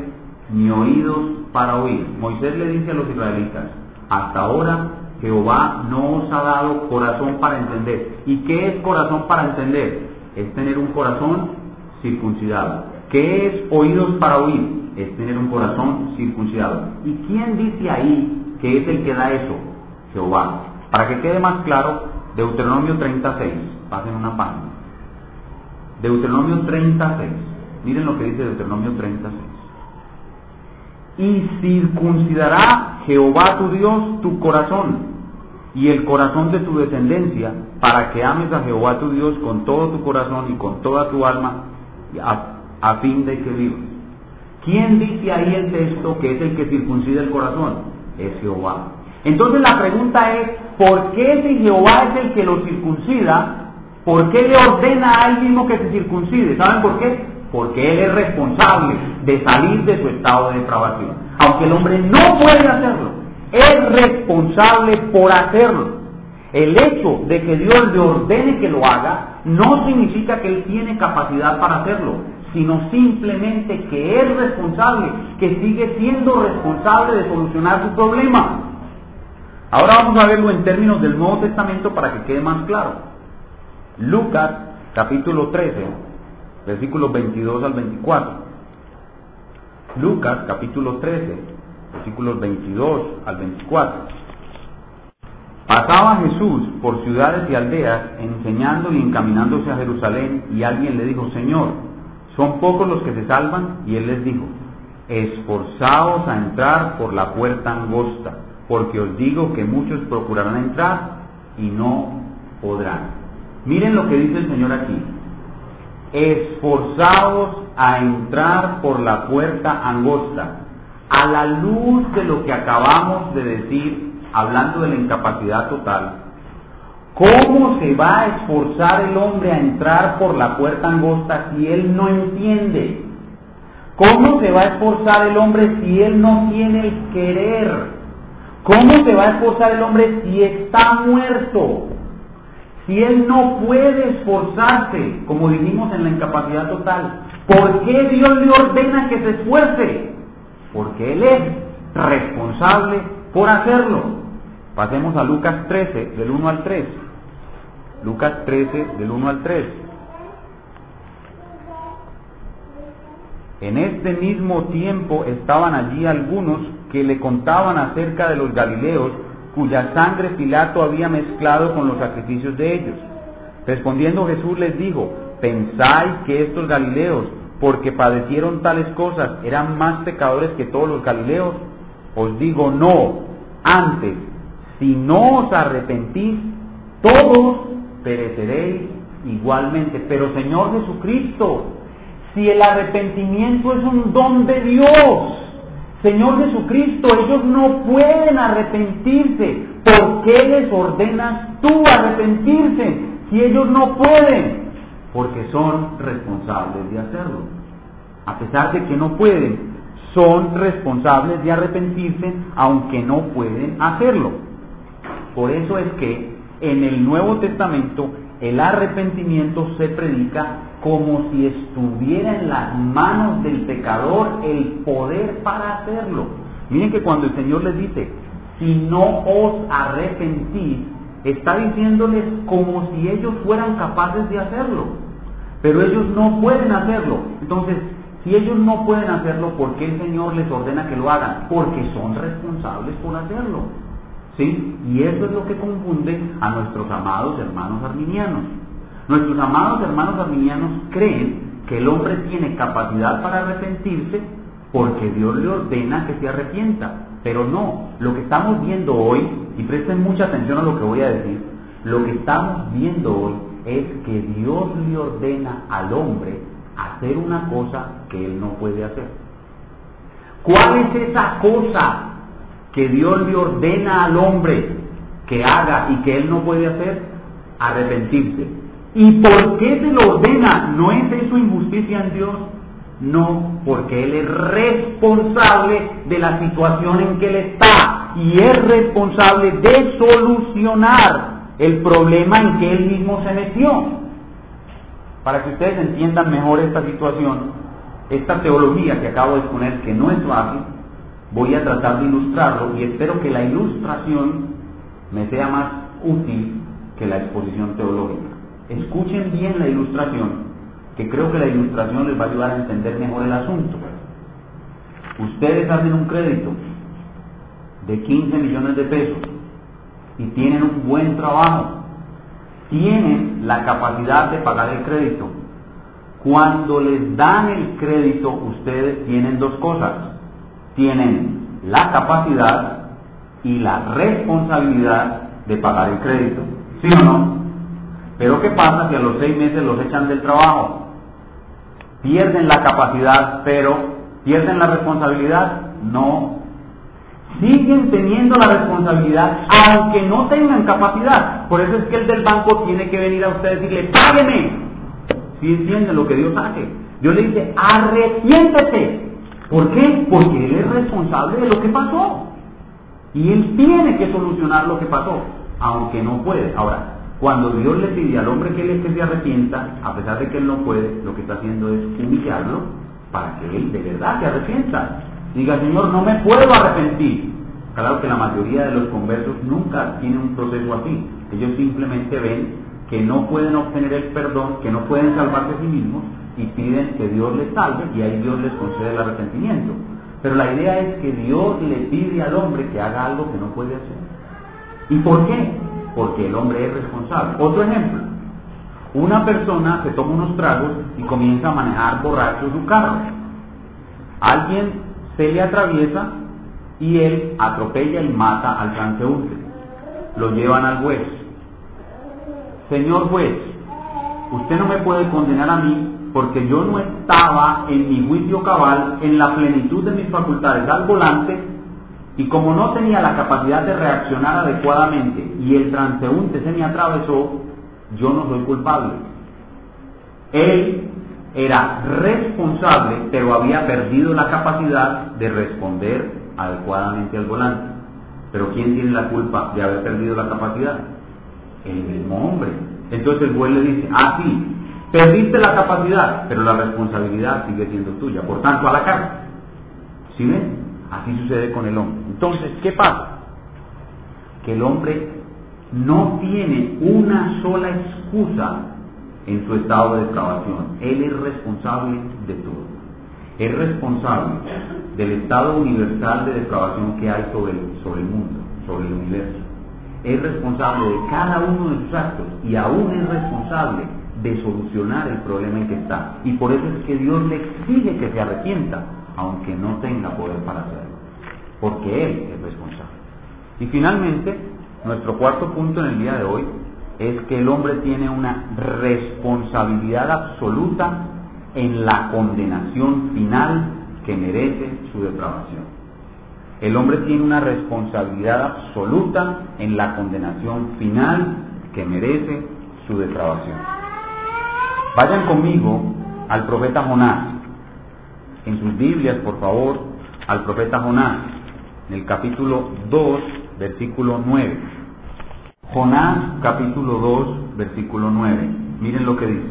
ni oídos para oír. Moisés le dice a los israelitas, hasta ahora Jehová no os ha dado corazón para entender. ¿Y qué es corazón para entender? Es tener un corazón circuncidado. ¿Qué es oídos para oír? Es tener un corazón circuncidado. ¿Y quién dice ahí que es el que da eso? Jehová. Para que quede más claro, Deuteronomio 36 pasen una página. Deuteronomio 36. Miren lo que dice Deuteronomio 36. Y circuncidará Jehová tu Dios tu corazón y el corazón de tu descendencia para que ames a Jehová tu Dios con todo tu corazón y con toda tu alma a, fin de que vivas. ¿Quién dice ahí el texto que es el que circuncida el corazón? Es Jehová. Entonces la pregunta es, ¿por qué si Jehová es el que lo circuncida, ¿Por qué le ordena a él mismo que se circuncide? ¿Saben por qué? Porque él es responsable de salir de su estado de depravación. Aunque el hombre no puede hacerlo, es responsable por hacerlo. El hecho de que Dios le ordene que lo haga no significa que él tiene capacidad para hacerlo, sino simplemente que es responsable, que sigue siendo responsable de solucionar su problema. Ahora vamos a verlo en términos del Nuevo Testamento para que quede más claro. Lucas capítulo 13, versículos 22 al 24. Lucas capítulo 13, versículos 22 al 24. Pasaba Jesús por ciudades y aldeas enseñando y encaminándose a Jerusalén y alguien le dijo, Señor, ¿son pocos los que se salvan? Y él les dijo, esforzaos a entrar por la puerta angosta, porque os digo que muchos procurarán entrar y no podrán. Miren lo que dice el Señor aquí. Esforzaos a entrar por la puerta angosta, a la luz de lo que acabamos de decir, hablando de la incapacidad total. ¿Cómo se va a esforzar el hombre a entrar por la puerta angosta si él no entiende? ¿Cómo se va a esforzar el hombre si él no tiene el querer? ¿Cómo se va a esforzar el hombre si está muerto? Si él no puede esforzarse, como dijimos en la incapacidad total, ¿por qué Dios le ordena que se esfuerce? Porque él es responsable por hacerlo. Pasemos a Lucas 13, del 1 al 3. Lucas 13, del 1 al 3. En este mismo tiempo estaban allí algunos que le contaban acerca de los Galileos cuya sangre Pilato había mezclado con los sacrificios de ellos. Respondiendo Jesús les dijo, ¿pensáis que estos Galileos, porque padecieron tales cosas, eran más pecadores que todos los Galileos? Os digo no, antes, si no os arrepentís, todos pereceréis igualmente. Pero Señor Jesucristo, si el arrepentimiento es un don de Dios, Señor Jesucristo, ellos no pueden arrepentirse. ¿Por qué les ordenas tú arrepentirse si ellos no pueden? Porque son responsables de hacerlo. A pesar de que no pueden, son responsables de arrepentirse aunque no pueden hacerlo. Por eso es que en el Nuevo Testamento el arrepentimiento se predica como si estuviera en las manos del pecador el poder para hacerlo. Miren que cuando el Señor les dice, si no os arrepentís, está diciéndoles como si ellos fueran capaces de hacerlo. Pero ellos no pueden hacerlo. Entonces, si ellos no pueden hacerlo, ¿por qué el Señor les ordena que lo hagan? Porque son responsables por hacerlo. ¿Sí? Y eso es lo que confunde a nuestros amados hermanos arminianos. Nuestros amados hermanos arminianos creen que el hombre tiene capacidad para arrepentirse porque Dios le ordena que se arrepienta. Pero no, lo que estamos viendo hoy, y presten mucha atención a lo que voy a decir, lo que estamos viendo hoy es que Dios le ordena al hombre hacer una cosa que él no puede hacer. ¿Cuál es esa cosa que Dios le ordena al hombre que haga y que él no puede hacer? Arrepentirse. ¿Y por qué se lo ordena? ¿No es eso injusticia en Dios? No, porque Él es responsable de la situación en que Él está y es responsable de solucionar el problema en que Él mismo se metió. Para que ustedes entiendan mejor esta situación, esta teología que acabo de exponer, que no es fácil, voy a tratar de ilustrarlo y espero que la ilustración me sea más útil que la exposición teológica. Escuchen bien la ilustración que creo que la ilustración les va a ayudar a entender mejor el asunto. Ustedes hacen un crédito de 15 millones de pesos y tienen un buen trabajo, tienen la capacidad de pagar el crédito. Cuando les dan el crédito, ustedes tienen dos cosas. Tienen la capacidad y la responsabilidad de pagar el crédito. ¿Sí o no? Pero ¿qué pasa si a los seis meses los echan del trabajo? pierden la capacidad, pero pierden la responsabilidad, no. Siguen teniendo la responsabilidad, aunque no tengan capacidad. Por eso es que el del banco tiene que venir a usted y decirle, págueme. Si ¿Sí entienden lo que Dios hace? Dios le dice, arrepiéntese. ¿Por qué? Porque Él es responsable de lo que pasó. Y Él tiene que solucionar lo que pasó, aunque no puede. Ahora, cuando Dios le pide al hombre que, que se arrepienta, a pesar de que él no puede, lo que está haciendo es humillarlo para que él de verdad se arrepienta. Diga, Señor, no me puedo arrepentir. Claro que la mayoría de los conversos nunca tienen un proceso así. Ellos simplemente ven que no pueden obtener el perdón, que no pueden salvarse a sí mismos y piden que Dios les salve y ahí Dios les concede el arrepentimiento. Pero la idea es que Dios le pide al hombre que haga algo que no puede hacer. ¿Y por qué? porque el hombre es responsable. Otro ejemplo, una persona se toma unos tragos y comienza a manejar borracho su carro. Alguien se le atraviesa y él atropella y mata al transeúnte. Lo llevan al juez. Señor juez, usted no me puede condenar a mí porque yo no estaba en mi juicio cabal, en la plenitud de mis facultades al volante y como no tenía la capacidad de reaccionar adecuadamente y el transeúnte se me atravesó, yo no soy culpable. Él era responsable, pero había perdido la capacidad de responder adecuadamente al volante. Pero ¿quién tiene la culpa de haber perdido la capacidad? El mismo hombre. Entonces el juez le dice, ah, sí, perdiste la capacidad, pero la responsabilidad sigue siendo tuya. Por tanto, a la cárcel. ¿Sí ven? Así sucede con el hombre. Entonces, ¿qué pasa? Que el hombre no tiene una sola excusa en su estado de depravación. Él es responsable de todo. Es responsable del estado universal de depravación que hay sobre el, sobre el mundo, sobre el universo. Es responsable de cada uno de sus actos y aún es responsable de solucionar el problema en que está. Y por eso es que Dios le exige que se arrepienta, aunque no tenga poder para hacerlo porque Él es responsable. Y finalmente, nuestro cuarto punto en el día de hoy es que el hombre tiene una responsabilidad absoluta en la condenación final que merece su depravación. El hombre tiene una responsabilidad absoluta en la condenación final que merece su depravación. Vayan conmigo al profeta Jonás. En sus Biblias, por favor, al profeta Jonás en el capítulo 2, versículo 9. Jonás, capítulo 2, versículo 9. Miren lo que dice.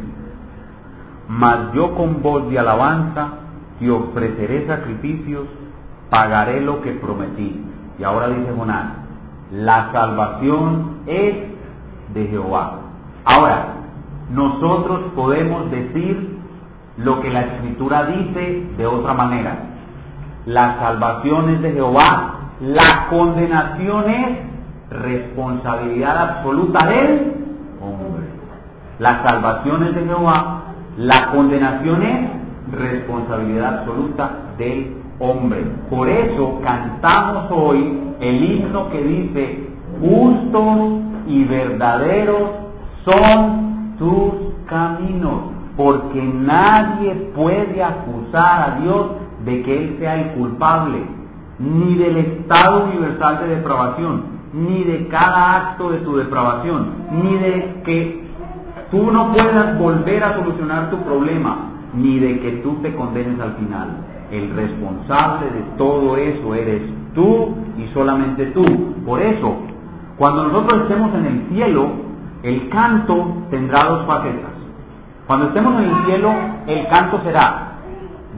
Mas yo con voz de alabanza te ofreceré sacrificios pagaré lo que prometí. Y ahora dice Jonás, la salvación es de Jehová. Ahora, nosotros podemos decir lo que la escritura dice de otra manera. La salvación es de Jehová, la condenación es responsabilidad absoluta del hombre. La salvación es de Jehová, la condenación es responsabilidad absoluta del hombre. Por eso cantamos hoy el himno que dice, justos y verdaderos son tus caminos, porque nadie puede acusar a Dios de que Él sea el culpable, ni del estado universal de depravación, ni de cada acto de tu depravación, ni de que tú no puedas volver a solucionar tu problema, ni de que tú te condenes al final. El responsable de todo eso eres tú y solamente tú. Por eso, cuando nosotros estemos en el cielo, el canto tendrá dos facetas. Cuando estemos en el cielo, el canto será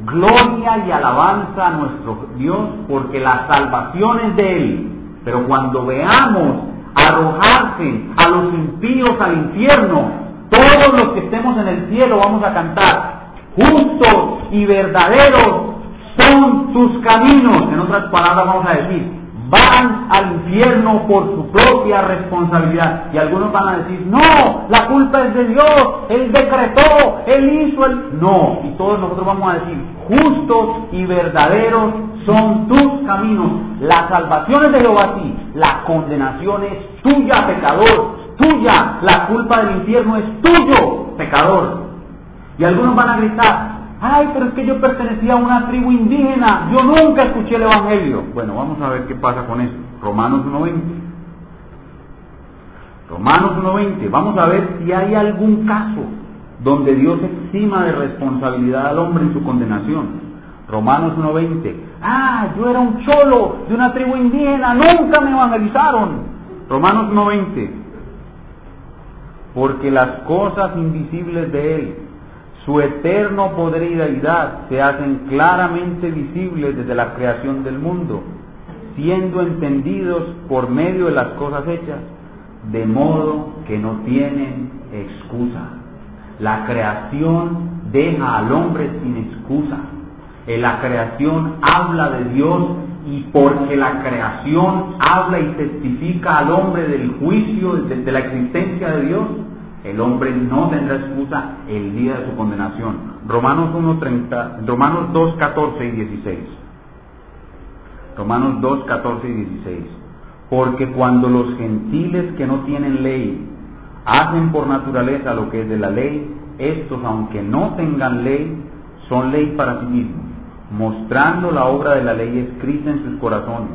gloria y alabanza a nuestro Dios, porque la salvación es de Él. Pero cuando veamos arrojarse a los impíos al infierno, todos los que estemos en el cielo vamos a cantar, justos y verdaderos son tus caminos. En otras palabras vamos a decir, van al infierno por su propia responsabilidad. Y algunos van a decir, no, la culpa es de Dios, Él decretó, Él hizo el... No, y todos nosotros vamos a decir, justos y verdaderos son tus caminos. La salvación es de Jehová sí, la condenación es tuya, pecador, tuya, la culpa del infierno es tuyo, pecador. Y algunos van a gritar, Ay, pero es que yo pertenecía a una tribu indígena, yo nunca escuché el Evangelio. Bueno, vamos a ver qué pasa con eso. Romanos 1.20. Romanos 1.20. Vamos a ver si hay algún caso donde Dios exima de responsabilidad al hombre en su condenación. Romanos 1.20. Ah, yo era un cholo de una tribu indígena, nunca me evangelizaron. Romanos 1.20. Porque las cosas invisibles de Él su eterno poder y deidad se hacen claramente visibles desde la creación del mundo, siendo entendidos por medio de las cosas hechas, de modo que no tienen excusa. La creación deja al hombre sin excusa. En la creación habla de Dios y porque la creación habla y testifica al hombre del juicio, de, la existencia de Dios, el hombre no tendrá excusa el día de su condenación. Romanos 1.30, Romanos 2, 14 y 16. Romanos 2, 14 y 16. Porque cuando los gentiles que no tienen ley hacen por naturaleza lo que es de la ley, estos, aunque no tengan ley, son ley para sí mismos, mostrando la obra de la ley escrita en sus corazones,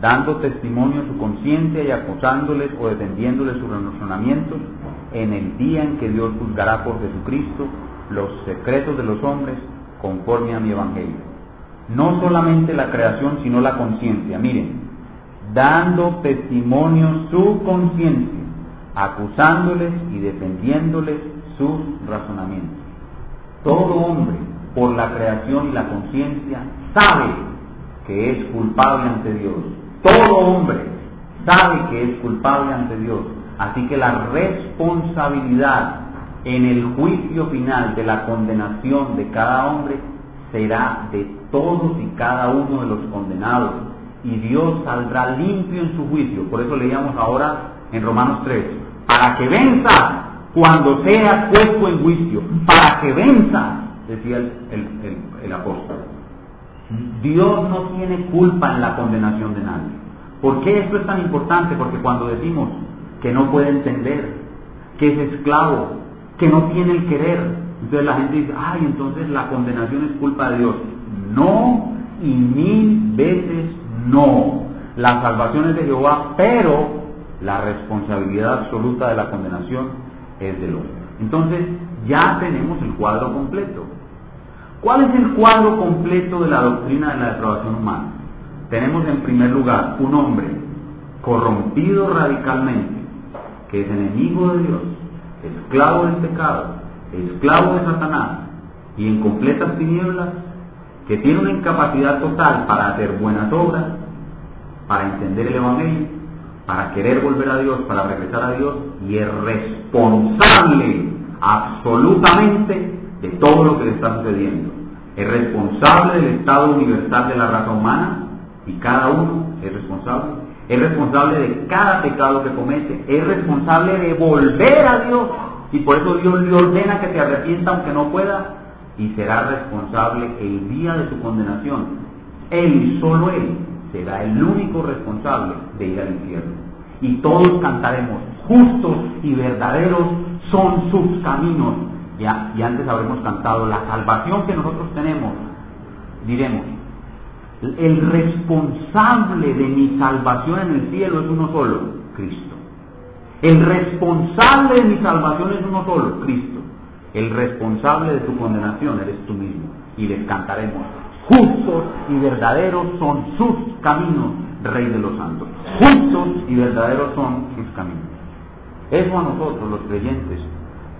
dando testimonio a su conciencia y acusándoles o defendiéndoles sus razonamientos en el día en que Dios juzgará por Jesucristo los secretos de los hombres conforme a mi evangelio. No solamente la creación, sino la conciencia. Miren, dando testimonio su conciencia, acusándoles y defendiéndoles sus razonamientos. Todo hombre, por la creación y la conciencia, sabe que es culpable ante Dios. Todo hombre sabe que es culpable ante Dios Así que la responsabilidad en el juicio final de la condenación de cada hombre será de todos y cada uno de los condenados. Y Dios saldrá limpio en su juicio. Por eso leíamos ahora en Romanos 3, para que venza cuando sea puesto en juicio, para que venza, decía el apóstol. Dios no tiene culpa en la condenación de nadie. ¿Por qué esto es tan importante? Porque cuando decimos que no puede entender, que es esclavo, que no tiene el querer. Entonces la gente dice, ay, entonces la condenación es culpa de Dios. No y mil veces no. La salvación es de Jehová, pero la responsabilidad absoluta de la condenación es del hombre. Entonces ya tenemos el cuadro completo. ¿Cuál es el cuadro completo de la doctrina de la depravación humana? Tenemos en primer lugar un hombre corrompido radicalmente, que es enemigo de Dios, esclavo del pecado, esclavo de Satanás y en completas tinieblas, que tiene una incapacidad total para hacer buenas obras, para entender el Evangelio, para querer volver a Dios, para regresar a Dios, y es responsable absolutamente de todo lo que le está sucediendo. Es responsable del estado universal de la raza humana, y cada uno es responsable. Es responsable de cada pecado que comete. Es responsable de volver a Dios. Y por eso Dios le ordena que se arrepienta aunque no pueda. Y será responsable el día de su condenación. Él y solo Él será el único responsable de ir al infierno. Y todos cantaremos, justos y verdaderos son sus caminos. Ya, y antes habremos cantado la salvación que nosotros tenemos. Diremos, el responsable de mi salvación en el cielo es uno solo, Cristo. El responsable de mi salvación es uno solo, Cristo. El responsable de tu condenación eres tú mismo. Y les cantaremos, justos y verdaderos son sus caminos, Rey de los santos. Justos y verdaderos son sus caminos. Eso a nosotros, los creyentes,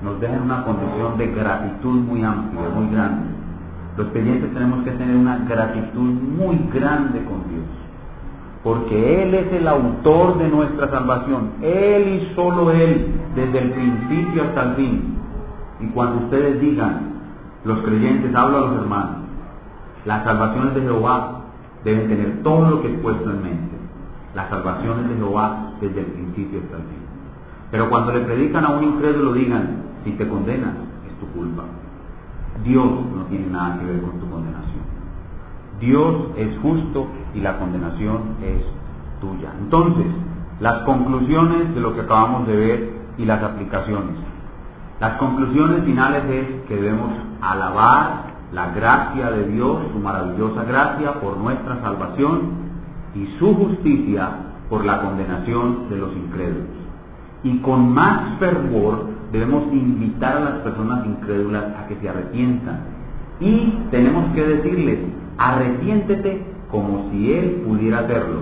nos deja en una condición de gratitud muy amplia, muy grande los creyentes tenemos que tener una gratitud muy grande con Dios, porque Él es el autor de nuestra salvación, Él y solo Él, desde el principio hasta el fin. Y cuando ustedes digan, los creyentes, hablo a los hermanos, las salvaciones de Jehová deben tener todo lo que es puesto en mente. Las salvaciones de Jehová desde el principio hasta el fin. Pero cuando le predican a un incrédulo digan, si te condenas, es tu culpa. Dios no tiene nada que ver con tu condenación. Dios es justo y la condenación es tuya. Entonces, las conclusiones de lo que acabamos de ver y las aplicaciones. Las conclusiones finales es que debemos alabar la gracia de Dios, su maravillosa gracia por nuestra salvación y su justicia por la condenación de los incrédulos. Y con más fervor debemos invitar a las personas incrédulas a que se arrepientan. Y tenemos que decirles, arrepiéntete como si Él pudiera hacerlo,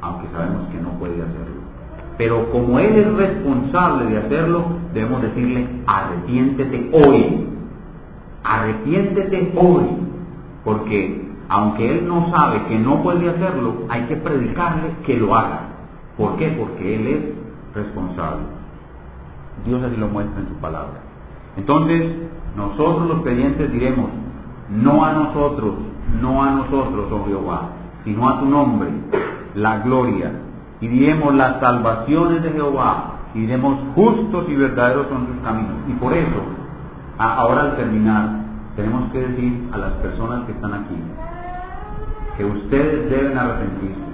aunque sabemos que no puede hacerlo. Pero como Él es responsable de hacerlo, debemos decirle, arrepiéntete hoy. Arrepiéntete hoy. Porque aunque Él no sabe que no puede hacerlo, hay que predicarle que lo haga. ¿Por qué? Porque Él es responsable. Dios así lo muestra en su palabra. Entonces, nosotros los creyentes diremos, no a nosotros, no a nosotros, oh Jehová, sino a tu nombre, la gloria. Y diremos las salvaciones de Jehová, y diremos justos y verdaderos son sus caminos. Y por eso, ahora al terminar, tenemos que decir a las personas que están aquí, que ustedes deben arrepentirse.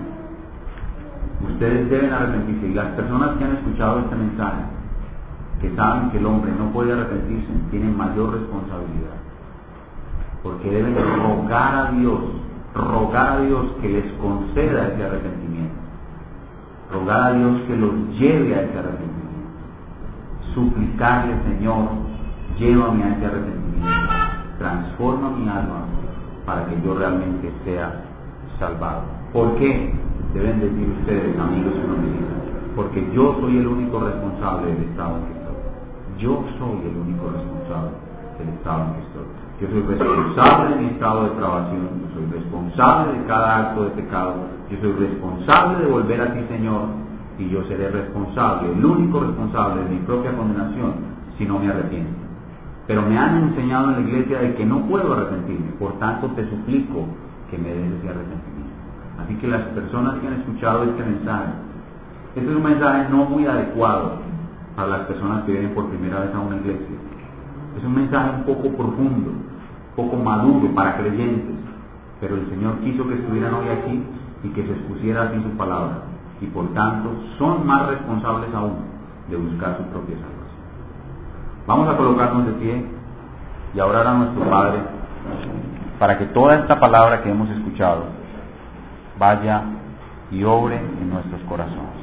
Ustedes deben arrepentirse. Y las personas que han escuchado este mensaje, que saben que el hombre no puede arrepentirse, tienen mayor responsabilidad. Porque deben rogar a Dios, rogar a Dios que les conceda ese arrepentimiento. Rogar a Dios que los lleve a ese arrepentimiento. Suplicarle, Señor, llévame a ese arrepentimiento. Transforma mi alma para que yo realmente sea salvado. ¿Por qué? Deben decir ustedes, amigos y amigas, porque yo soy el único responsable del estado que yo soy el único responsable del estado en que estoy. Yo soy responsable de mi estado de trabación, yo soy responsable de cada acto de pecado, yo soy responsable de volver a ti, Señor, y yo seré responsable, el único responsable de mi propia condenación, si no me arrepiento. Pero me han enseñado en la iglesia de que no puedo arrepentirme, por tanto te suplico que me des ese. Así que las personas que han escuchado este mensaje, este es un mensaje no muy adecuado a las personas que vienen por primera vez a una iglesia. Es un mensaje un poco profundo, un poco maduro para creyentes, pero el Señor quiso que estuvieran hoy aquí y que se expusiera así su palabra, y por tanto son más responsables aún de buscar su propia salvación. Vamos a colocarnos de pie y a orar a nuestro Padre para que toda esta palabra que hemos escuchado vaya y obre en nuestros corazones.